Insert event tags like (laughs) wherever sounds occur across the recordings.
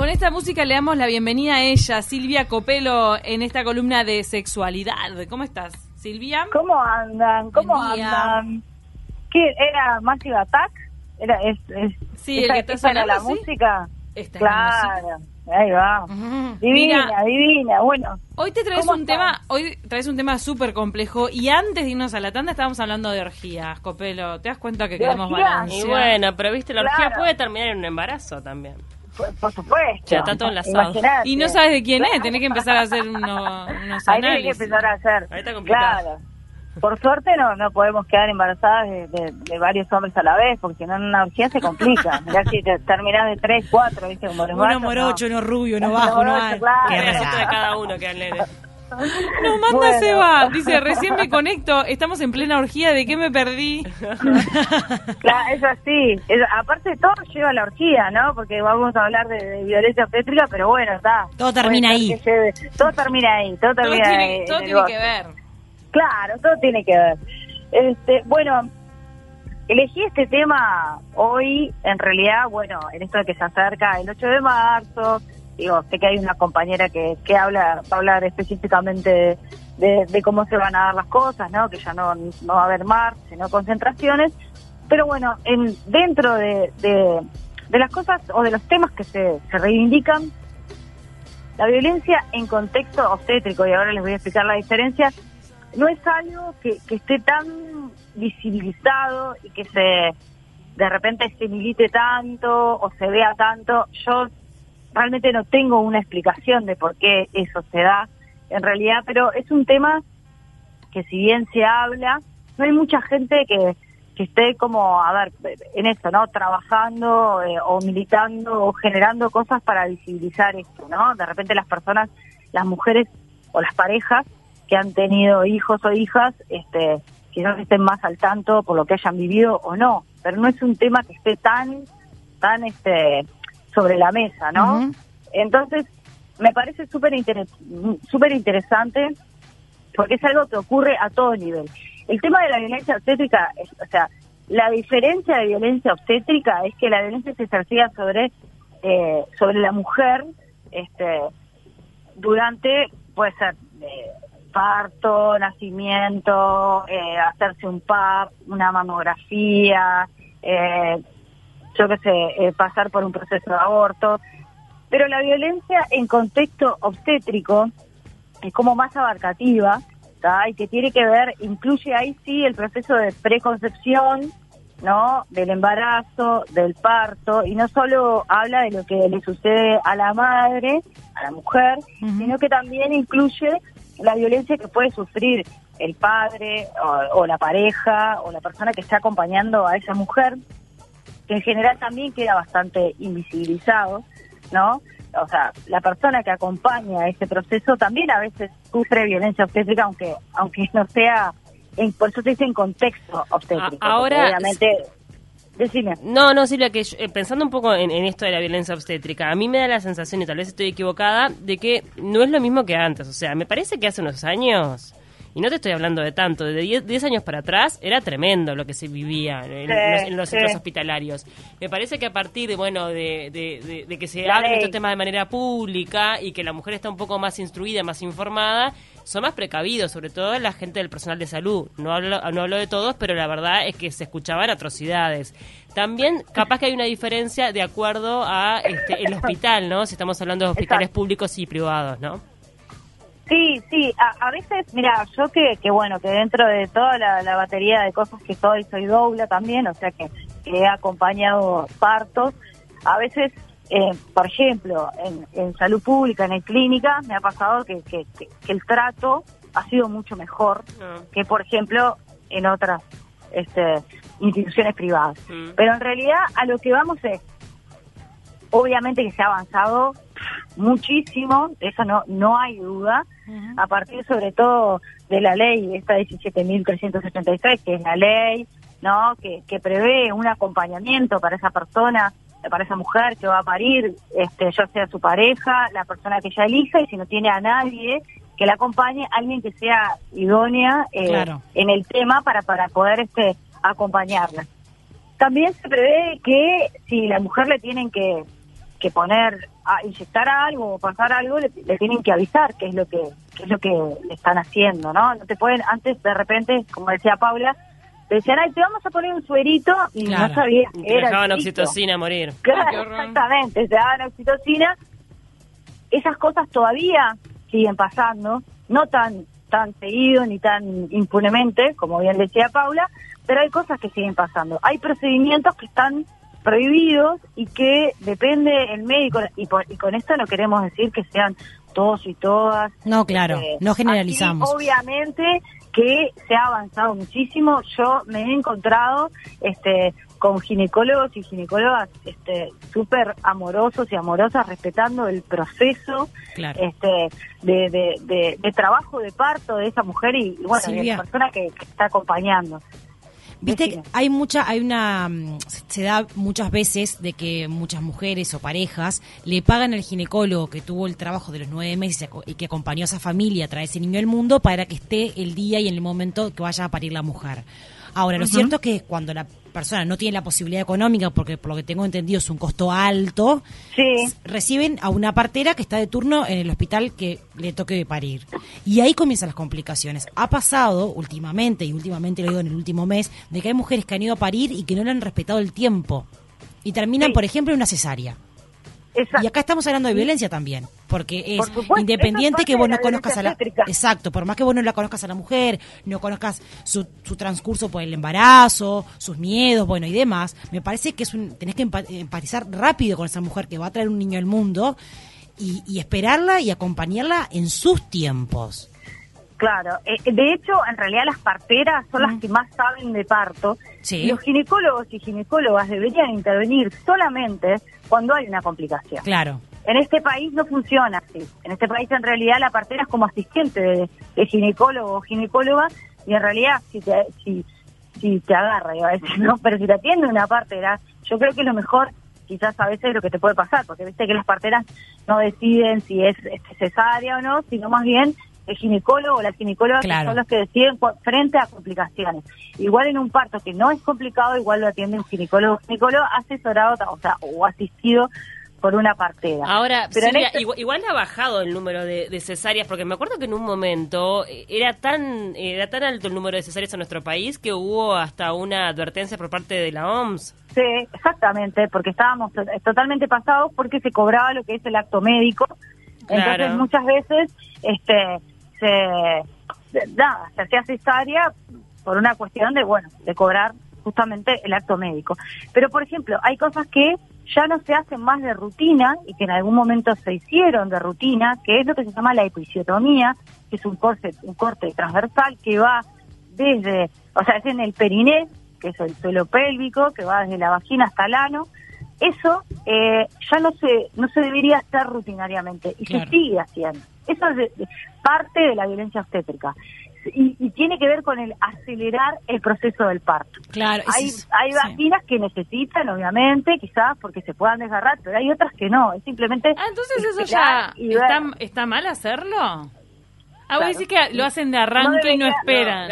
Con esta música le damos la bienvenida a ella, Silvia Copelo, en esta columna de sexualidad. ¿Cómo estás, Silvia? ¿Cómo andan? ¿Cómo andan? ¿Qué era Massive Attack? Era es, es- Sí, el esa, que está esa era la ¿sí? música. Esta es la claro, ahí va. Divina, Mira, divina. Bueno, hoy te traes ¿Cómo un estás? tema, hoy traes un tema súper complejo y antes de irnos a la tanda estábamos hablando de orgías, Copelo. ¿Te das cuenta que ¿De queremos orgías? balance? Y bueno, pero viste, la orgía puede terminar en un embarazo también. Por, por supuesto. Ya está todo enlazado. Imaginate. Y no sabes de quién es, tenés que empezar a hacer uno- unos Ahí tenés que análisis. empezar a hacer. Ahí está complicado. Claro. Por suerte no no podemos quedar embarazadas de, de- de varios hombres a la vez, porque si no en una orgía se complica. (laughs) Mirá si te terminás de tres, cuatro, ¿viste? Como los Uno morocho, no. uno rubio, uno bajo, uno alto. claro. Pedacito de cada uno que al nene. Nos manda Bueno. Seba, dice, recién me conecto, estamos en plena orgía, ¿de qué me perdí? Claro, es así. Es- aparte todo lleva a la orgía, ¿no? Porque vamos a hablar de, de violencia obstétrica, pero bueno, está. Todo termina ahí. lleve- todo termina ahí, todo Todo termina ahí. tiene, todo en el tiene que ver. Claro, todo tiene que ver. Este, bueno, elegí este tema hoy, en realidad, bueno, en esto de que se acerca el 8 de marzo, digo, sé que hay una compañera que, que habla, va a hablar específicamente de, cómo se van a dar las cosas, ¿no? Que ya no, no va a haber mar, sino concentraciones. Pero bueno, en, dentro de, de, de las cosas o de los temas que se, se reivindican, la violencia en contexto obstétrico, y ahora les voy a explicar la diferencia, no es algo que, que esté tan visibilizado y que se de repente se milite tanto o se vea tanto. Yo realmente no tengo una explicación de por qué eso se da en realidad, pero es un tema que si bien se habla, no hay mucha gente que, que esté como, a ver, en esto, ¿no? Trabajando eh, o militando o generando cosas para visibilizar esto, ¿no? De repente las personas, las mujeres o las parejas que han tenido hijos o hijas, este, quizás estén más al tanto por lo que hayan vivido o no, pero no es un tema que esté tan, tan, este, sobre la mesa, ¿no? Entonces, me parece súper interes- súper interesante porque es algo que ocurre a todo nivel. El tema de la violencia obstétrica, es- o sea, la diferencia de violencia obstétrica es que la violencia se ejercía sobre, eh, sobre la mujer este, durante, puede ser, eh, parto, nacimiento, eh, hacerse un PAP, una mamografía, eh, yo qué sé, eh, pasar por un proceso de aborto. Pero la violencia en contexto obstétrico es como más abarcativa, ¿tá? y que tiene que ver, incluye ahí sí el proceso de preconcepción, ¿no? Del embarazo, del parto, y no solo habla de lo que le sucede a la madre, a la mujer, sino que también incluye la violencia que puede sufrir el padre o, o la pareja o la persona que está acompañando a esa mujer, que en general también queda bastante invisibilizado, ¿no? O sea, la persona que acompaña ese proceso también a veces sufre violencia obstétrica, aunque aunque no sea, en, por eso se dice en contexto obstétrico. Ahora- obviamente, decime. No, no, Silvia, que yo- eh, pensando un poco en, en esto de la violencia obstétrica, a mí me da la sensación, y tal vez estoy equivocada, de que no es lo mismo que antes. O sea, me parece que hace unos años, y no te estoy hablando de tanto, de 10 10 años para atrás, era tremendo lo que se vivía en, Sí, los, en los sí. centros hospitalarios. Me parece que a partir de, bueno, de, de- de- de que se La hablen ley. estos temas de manera pública y que la mujer está un poco más instruida, más informada, son más precavidos, sobre todo la gente del personal de salud. No hablo, no hablo de todos, pero la verdad es que se escuchaban atrocidades. También, capaz que hay una diferencia de acuerdo a este, el hospital, ¿no? Si estamos hablando de hospitales Exacto. públicos y privados, ¿no? Sí, sí, a, a veces, mira, yo que, que bueno, que dentro de toda la, la batería de cosas que soy, soy doula también, o sea que, que he acompañado partos, a veces, eh, por ejemplo, en, en salud pública, en clínica, me ha pasado que, que, que- que el trato ha sido mucho mejor Ah. que, por ejemplo, en otras este, instituciones privadas. Mm. Pero en realidad a lo que vamos es, obviamente que se ha avanzado muchísimo, eso no, no hay duda, a partir sobre todo de la ley, esta 17.373, que es la ley, ¿no? Que, que prevé un acompañamiento para esa persona, para esa mujer que va a parir, este, ya sea su pareja, la persona que ella elija, y si no tiene a nadie que la acompañe, alguien que sea idónea eh, Claro. en el tema para, para poder este, acompañarla. También se prevé que si la mujer le tienen que que poner, a inyectar algo o pasar algo, le, tienen que avisar qué es lo que qué es lo que le están haciendo, ¿no? No te pueden, antes de repente, como decía Paula, te decían, ay, te vamos a poner un suerito y no sabías que era. dejaban oxitocina a morir. Claro, exactamente, te daban oxitocina. Esas cosas todavía siguen pasando, no tan tan seguido ni tan impunemente, como bien decía Paula, pero hay cosas que siguen pasando. Hay procedimientos que están prohibidos y que depende el médico, y, con esto no queremos decir que sean todos y todas. No, claro, este, no generalizamos. obviamente que se ha avanzado muchísimo. Yo me he encontrado este, con ginecólogos y ginecólogas este, súper amorosos y amorosas, respetando el proceso este, de, de, trabajo de parto de esa mujer y, bueno, de la persona que está acompañando. Viste, hay mucha, hay una, mm, se da muchas veces de que muchas mujeres o parejas le pagan al ginecólogo que tuvo el trabajo de los nueve meses y que acompañó a esa familia a traer ese niño al mundo para que esté el día y en el momento que vaya a parir la mujer. Ahora, lo cierto es que cuando la persona no tiene la posibilidad económica, porque por lo que tengo entendido es un costo alto, reciben a una partera que está de turno en el hospital que le toque parir. Y ahí comienzan las complicaciones. Ha pasado últimamente, y últimamente lo digo en el último mes, de que hay mujeres que han ido a parir y que no le han respetado el tiempo. Y terminan, por ejemplo, en una cesárea. Y acá estamos hablando de violencia también, porque es independiente que vos no conozcas a la... Exacto, por más que vos no la conozcas a la mujer, no conozcas su, su transcurso por el embarazo, sus miedos, bueno, y demás, me parece que es un, tenés que empatizar rápido con esa mujer que va a traer un niño al mundo y, y esperarla y acompañarla en sus tiempos. Claro, eh, de hecho, en realidad las parteras son las que más saben de parto. Los ginecólogos y ginecólogas deberían intervenir solamente cuando hay una complicación. Claro. En este país no funciona así. En este país, en realidad, la partera es como asistente de, ginecólogo o ginecóloga y en realidad, si te, si, si te agarra, iba a decir, no, pero si te atiende una partera, yo creo que lo mejor quizás a veces lo que te puede pasar, porque viste que las parteras no deciden si es cesárea o no, sino más bien el ginecólogo o la ginecóloga son los que deciden frente a complicaciones. Igual en un parto que no es complicado, igual lo atiende un ginecólogo, ginecólogo asesorado, o sea, o asistido por una partera. Ahora, Pero este igual, ha bajado el número de, cesáreas, porque me acuerdo que en un momento eh, era tan era tan alto el número de cesáreas en nuestro país que hubo hasta una advertencia por parte de la OMS. Sí, exactamente, porque estábamos totalmente pasados porque se cobraba lo que es el acto médico. Entonces muchas veces este se, nada, se hacía cesárea por una cuestión de, bueno, de cobrar justamente el acto médico. Pero, por ejemplo, hay cosas que ya no se hacen más de rutina y que en algún momento se hicieron de rutina, que es lo que se llama la episiotomía, que es un corte, un corte transversal que va desde, o sea, es en el periné, que es el suelo pélvico, que va desde la vagina hasta el ano. Eso eh, ya no se, no se debería hacer rutinariamente y se sigue haciendo. Eso es parte de la violencia obstétrica. Y, tiene que ver con el acelerar el proceso del parto. Claro, hay, hay vaginas que necesitan, obviamente, quizás porque se puedan desgarrar, pero hay otras que no. Es simplemente. Ah, entonces eso ya está, está, mal hacerlo. Ah, voy a decir que lo hacen de arranque y no esperan.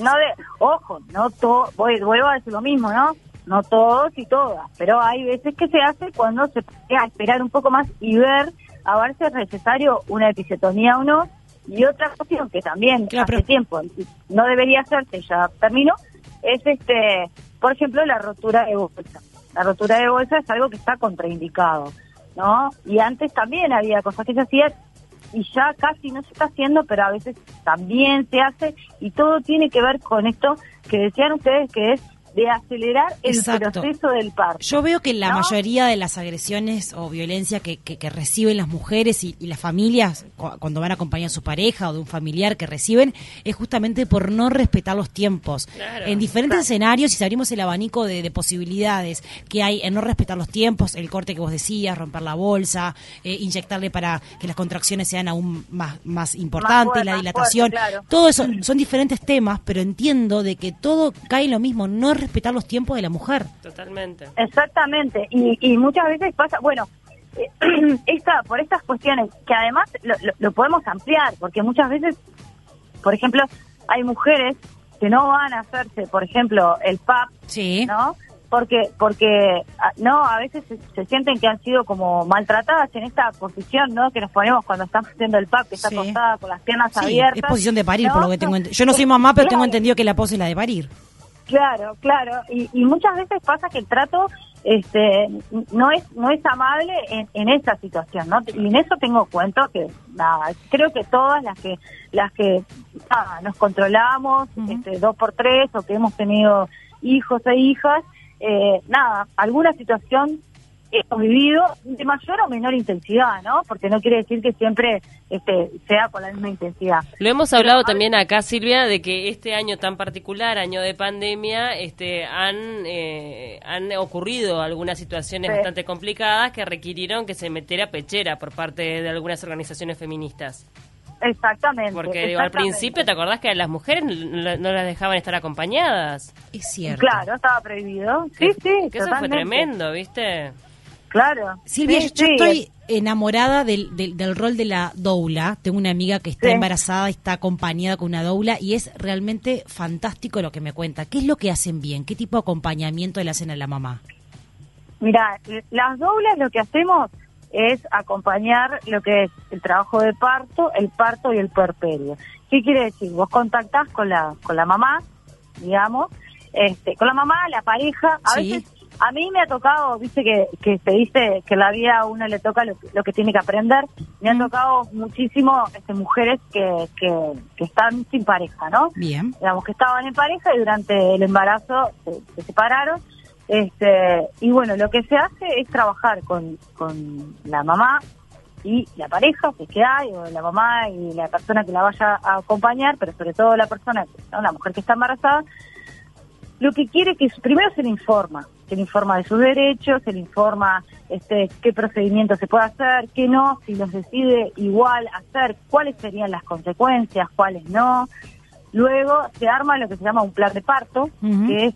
No, de, ojo, no todo, vuelvo a decir lo mismo, ¿no? No todos y todas, pero hay veces que se hace cuando se puede esperar un poco más y ver a ver si es necesario una episiotomía o no. Y otra cuestión que también hace tiempo no debería hacerse, ya termino, es este, por ejemplo, la rotura de bolsa. La rotura de bolsa es algo que está contraindicado, ¿no? Y antes también había cosas que se hacían y ya casi no se está haciendo, pero a veces también se hace y todo tiene que ver con esto que decían ustedes que es de acelerar el proceso del parto. Yo veo que la mayoría de las agresiones o violencia que, que, reciben las mujeres y, las familias cuando van a acompañar a su pareja o de un familiar que reciben es justamente por no respetar los tiempos. En diferentes escenarios, si abrimos el abanico de, posibilidades que hay en no respetar los tiempos, el corte que vos decías, romper la bolsa, eh, inyectarle para que las contracciones sean aún más, más importantes, la dilatación, todo eso son diferentes temas, pero entiendo de que todo cae en lo mismo, no respetar los tiempos de la mujer. Totalmente. Exactamente. Y, muchas veces pasa, bueno, eh, (clears throat) esta, por estas cuestiones, que además lo, podemos ampliar, porque muchas veces, por ejemplo, hay mujeres que no van a hacerse, por ejemplo, el PAP, sí. ¿no? porque porque ah, no a veces se, se sienten que han sido como maltratadas en esta posición no que nos ponemos cuando estamos haciendo el pack que está Sí. acostada con las piernas Sí, abiertas es posición de parir, ¿no? por lo que tengo ent- Yo no soy mamá, pero tengo entendido que la pose es la de parir. Claro, claro, y, y muchas veces pasa que el trato este no es no es amable en, en esa situación, ¿no? Y en eso tengo cuento que nada, creo que todas las que las que nada, nos controlamos este, dos por tres o que hemos tenido hijos e hijas, eh, nada, alguna situación hemos vivido de mayor o menor intensidad, ¿no? Porque no quiere decir que siempre este, sea con la misma intensidad. Lo hemos hablado también acá, Silvia, de que este año tan particular, año de pandemia, este, han, eh, han ocurrido algunas situaciones Sí. bastante complicadas que requirieron que se metiera pechera por parte de algunas organizaciones feministas. Exactamente. Porque digo, al principio, ¿te acordás que a las mujeres no, no las dejaban estar acompañadas? Es cierto. Claro, estaba prohibido. Sí, sí, Que eso fue tremendo, ¿viste? Claro. Silvia, Sí, yo sí, estoy enamorada del, del, del rol de la doula. Tengo una amiga que está Sí. embarazada, está acompañada con una doula y es realmente fantástico lo que me cuenta. ¿Qué es lo que hacen bien? ¿Qué tipo de acompañamiento le hacen a la mamá? Mira, las doulas lo que hacemos es acompañar lo que es el trabajo de parto, el parto y el puerperio. ¿Qué quiere decir? Vos contactás con la con la mamá, digamos, este, con la mamá, la pareja. A veces, a mí me ha tocado, viste que, que se dice que la vida a uno le toca lo, que- lo que tiene que aprender. Me han tocado muchísimo este, mujeres que, que, que están sin pareja, ¿no? Bien. digamos que estaban en pareja y durante el embarazo se, se separaron este y bueno lo que se hace es trabajar con, con la mamá y la pareja que hay o la mamá y la persona que la vaya a acompañar pero sobre todo la persona ¿no? la mujer que está embarazada lo que quiere que primero se le informa, se le informa de sus derechos, se le informa este, qué procedimiento se puede hacer, qué no, si los decide igual hacer, cuáles serían las consecuencias, cuáles no. Luego se arma lo que se llama un plan de parto, que es,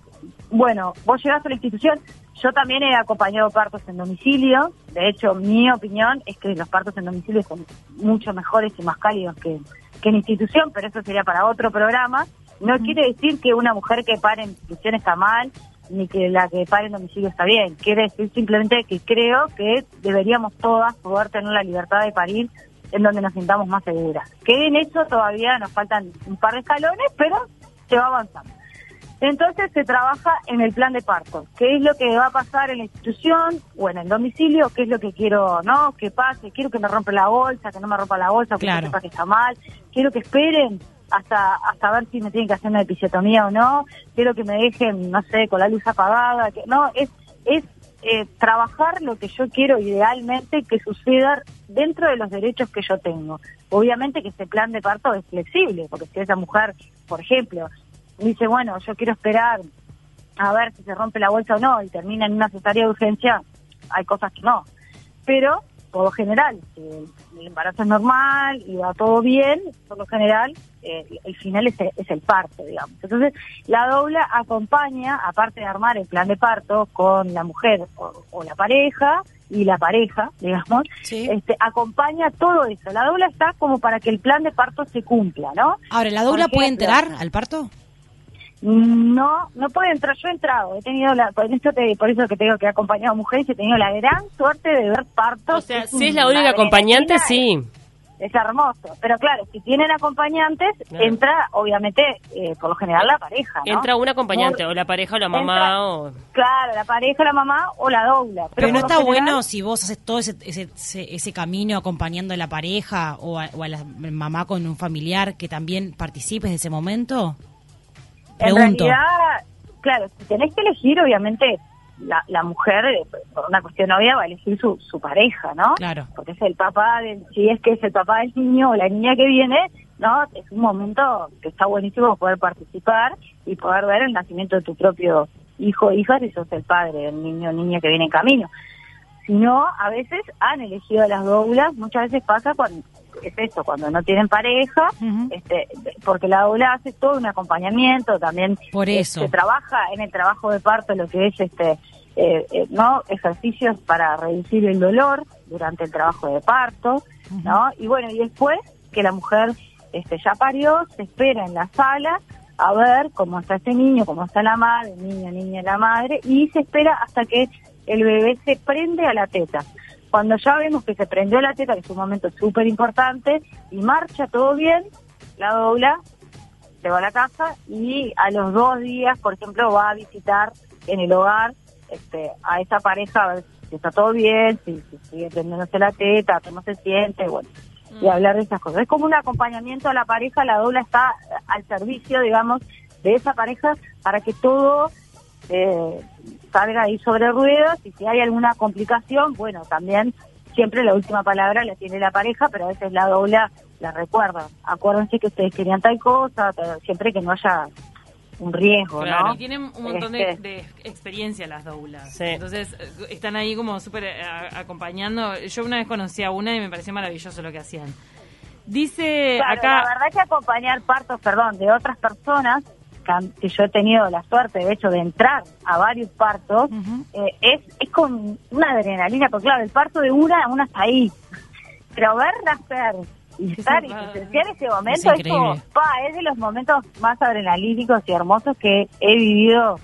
bueno, vos llegás a la institución, yo también he acompañado partos en domicilio, de hecho mi opinión es que los partos en domicilio son mucho mejores y más cálidos que, que en institución, pero eso sería para otro programa. No quiere decir que una mujer que pare en institución está mal, ni que la que pare en domicilio está bien. Quiere decir simplemente que creo que deberíamos todas poder tener la libertad de parir en donde nos sintamos más seguras. Que en eso todavía nos faltan un par de escalones, pero se va avanzando. Entonces se trabaja en el plan de parto. ¿Qué es lo que va a pasar en la institución o en el domicilio? ¿Qué es lo que quiero, no? Que pase. Quiero que me rompa la bolsa, que no me rompa la bolsa, que Claro. sepa que está mal. Quiero que esperen hasta hasta ver si me tienen que hacer una episiotomía o no. Quiero que me dejen, no sé, con la luz apagada. Que, no, es es eh, trabajar lo que yo quiero idealmente que suceda dentro de los derechos que yo tengo. Obviamente que ese plan de parto es flexible, porque si esa mujer, por ejemplo, dice, bueno, yo quiero esperar a ver si se rompe la bolsa o no y termina en una cesárea de urgencia, hay cosas que no. Pero, por lo general, si el, embarazo es normal y va todo bien, por lo general, eh, el final es, es el parto, digamos. Entonces, la doula acompaña, aparte de armar el plan de parto con la mujer o, o la pareja, y la pareja, (laughs) digamos, Sí. este, acompaña todo eso. La doula está como para que el plan de parto se cumpla, ¿no? Ahora, ¿la doula Por puede entrar al parto? No, no puede entrar. Yo he entrado, he tenido la, por eso, te, por eso que te digo que he acompañado mujeres, he tenido la gran suerte de ver partos. O sea, Es si es la única acompañante, sí. Es, es hermoso. Pero claro, si tienen acompañantes, Claro. entra, obviamente, eh, por lo general la pareja. ¿no? Entra un acompañante, Muy- o la pareja o la mamá, Entra- o... Claro, la pareja, la mamá o la doula. Pero, no está general- bueno si vos haces todo ese, ese, ese, ese camino acompañando a la pareja o a, o a la mamá con un familiar que también participes de ese momento. En realidad, claro, si tenés que elegir, obviamente, la, la mujer, eh, por una cuestión obvia, va a elegir su, su pareja, ¿no? Claro. Porque es el papá, del, si es que es el papá del niño o la niña que viene, ¿no? Es un momento que está buenísimo poder participar y poder ver el nacimiento de tu propio hijo o hija si sos el padre del niño o niña que viene en camino. Si no, a veces han elegido a las doulas, muchas veces pasa cuando es eso, cuando no tienen pareja, este, porque la doula hace todo un acompañamiento, también Por eso. se trabaja en el trabajo de parto lo que es este eh, eh, no ejercicios para reducir el dolor durante el trabajo de parto, ¿no? Y bueno, y después que la mujer este ya parió, se espera en la sala a ver cómo está ese niño, cómo está la madre, niño, niña, la madre, y se espera hasta que el bebé se prende a la teta. Cuando ya vemos que se prendió la teta, que es un momento súper importante, y marcha todo bien, la dobla, se va a la casa y a los dos días, por ejemplo, va a visitar en el hogar este, a esa pareja a ver si está todo bien, si, si sigue prendiéndose la teta, cómo se siente, bueno, y hablar de esas cosas. Es como un acompañamiento a la pareja, la dobla está al servicio, digamos, de esa pareja para que todo eh, salga ahí sobre ruedas y si hay alguna complicación, bueno, también siempre la última palabra la tiene la pareja, pero a veces la dobla la recuerda. Acuérdense que ustedes querían tal cosa, pero siempre que no haya un riesgo, Claro, ¿no? y tienen un montón de, Este, de experiencia las doulas. Sí. Entonces, eh, están ahí como súper eh, acompañando. Yo una vez conocí a una y me pareció maravilloso lo que hacían. Dice Claro, acá... la verdad que acompañar partos, perdón, de otras personas, que, yo he tenido la suerte, de hecho, de entrar a varios partos, eh, es, es con una adrenalina, porque claro, el parto de una, una está ahí, pero ver nacer y estar y presenciar ese momento Es como, pa, es de los momentos más adrenalínicos y hermosos que he vivido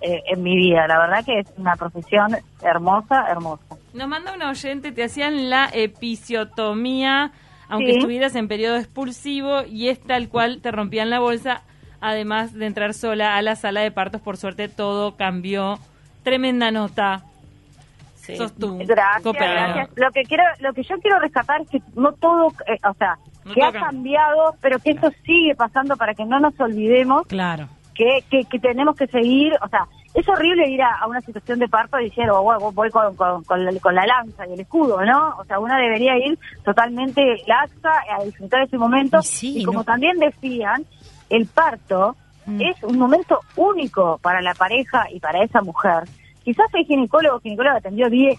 eh, en mi vida. La verdad que es una profesión hermosa, hermosa. Nos manda un oyente, te hacían la episiotomía, aunque Sí. estuvieras en periodo expulsivo, y es tal cual te rompían la bolsa, además de entrar sola a la sala de partos. Por suerte todo cambió. Tremenda nota. Sí. Sos tú. Gracias. Lo que quiero, lo que yo quiero rescatar es que no todo, eh, o sea, No que ha cambia. cambiado, pero que esto sigue pasando para que no nos olvidemos Claro. que, que, que tenemos que seguir, o sea, es horrible ir a, a una situación de parto y decir, oh, voy con, con, con la, con la lanza y el escudo, ¿no? O sea, uno debería ir totalmente laxa a disfrutar ese momento. Y sí, y como no. también decían, el parto Mm. es un momento único para la pareja y para esa mujer. Quizás el ginecólogo o ginecóloga atendió 10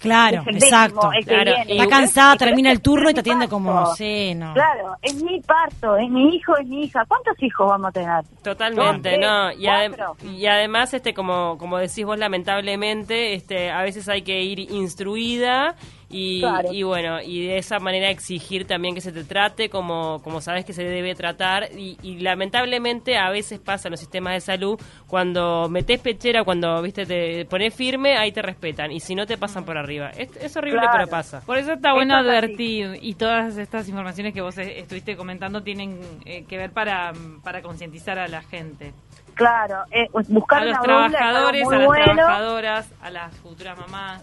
Claro, es el exacto. décimo, el que Claro, Está cansada, termina el turno y te atiende como, sí, no. Claro, es mi parto, es mi hijo, es mi hija. ¿Cuántos hijos vamos a tener? Totalmente, ¿no? Y, adem- y además, este, como, como decís vos, lamentablemente, este, a veces hay que ir instruida y, Claro. y bueno, y de esa manera exigir también que se te trate como, como sabes que se debe tratar. Y, y lamentablemente a veces pasa en los sistemas de salud, cuando metes pechera, cuando viste te pones firme, ahí te respetan. Y si no, te pasan por arriba. Es, es horrible, Claro. pero pasa. Por eso está bueno advertir y todas estas informaciones que vos estuviste comentando tienen eh, que ver para, para concientizar a la gente. Claro, eh, buscar A los una trabajadores, a las bueno. trabajadoras, a las futuras mamás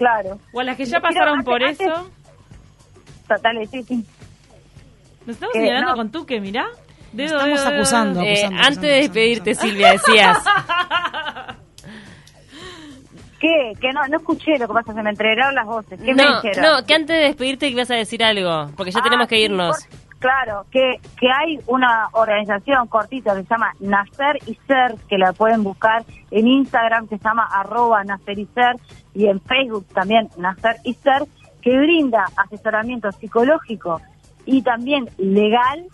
Claro. o a las que ya pasaron antes- por antes- eso. Dale, sí, sí. Nos estamos Que señalando no. con tú que mirá. Dedo, Estamos dedo, acusando. Eh, acusando, antes de despedirte. Silvia, decías. (laughs) ¿Qué? Que no, no escuché lo que pasa, se me entregaron las voces. ¿Qué me No, dijeron? no, que antes de despedirte ibas a decir algo, porque ya Ah, tenemos que sí, irnos. por- claro, que, que hay una organización cortita que se llama Nacer y Ser, que la pueden buscar en Instagram, que se llama arroba Nacer y Ser, y en Facebook también Nacer y Ser, que brinda asesoramiento psicológico y también legal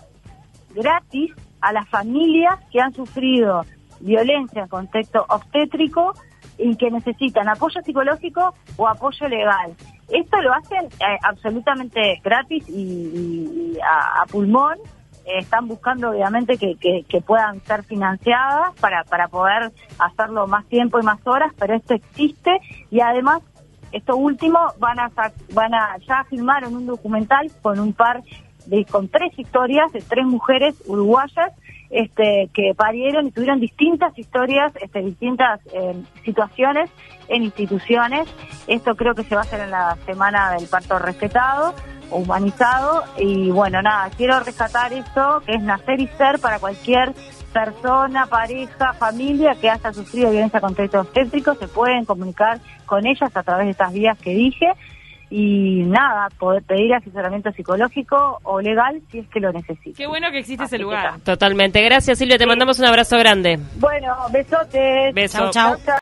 gratis a las familias que han sufrido violencia en contexto obstétrico y que necesitan apoyo psicológico o apoyo legal. Esto lo hacen eh, absolutamente gratis y, a, a pulmón. Eh, están buscando obviamente que, que- puedan ser financiadas para, para poder hacerlo más tiempo y más horas, pero esto existe y además esto último van a van a ya filmaron un documental con un par de con tres historias de tres mujeres uruguayas este que parieron y tuvieron distintas historias este distintas eh, situaciones en instituciones. Esto creo que se va a hacer en la semana del parto respetado humanizado. Y bueno nada quiero rescatar esto que es nacer y ser para cualquier persona, pareja, familia que haya sufrido violencia contra obstétrico, se pueden comunicar con ellas a través de estas vías que dije y nada, poder pedir asesoramiento psicológico o legal si es que lo necesitan. Qué bueno que existe Así ese lugar. Totalmente. Gracias, Silvia. Te mandamos un abrazo grande. Bueno, besotes. Beso. Chau, chau. chau.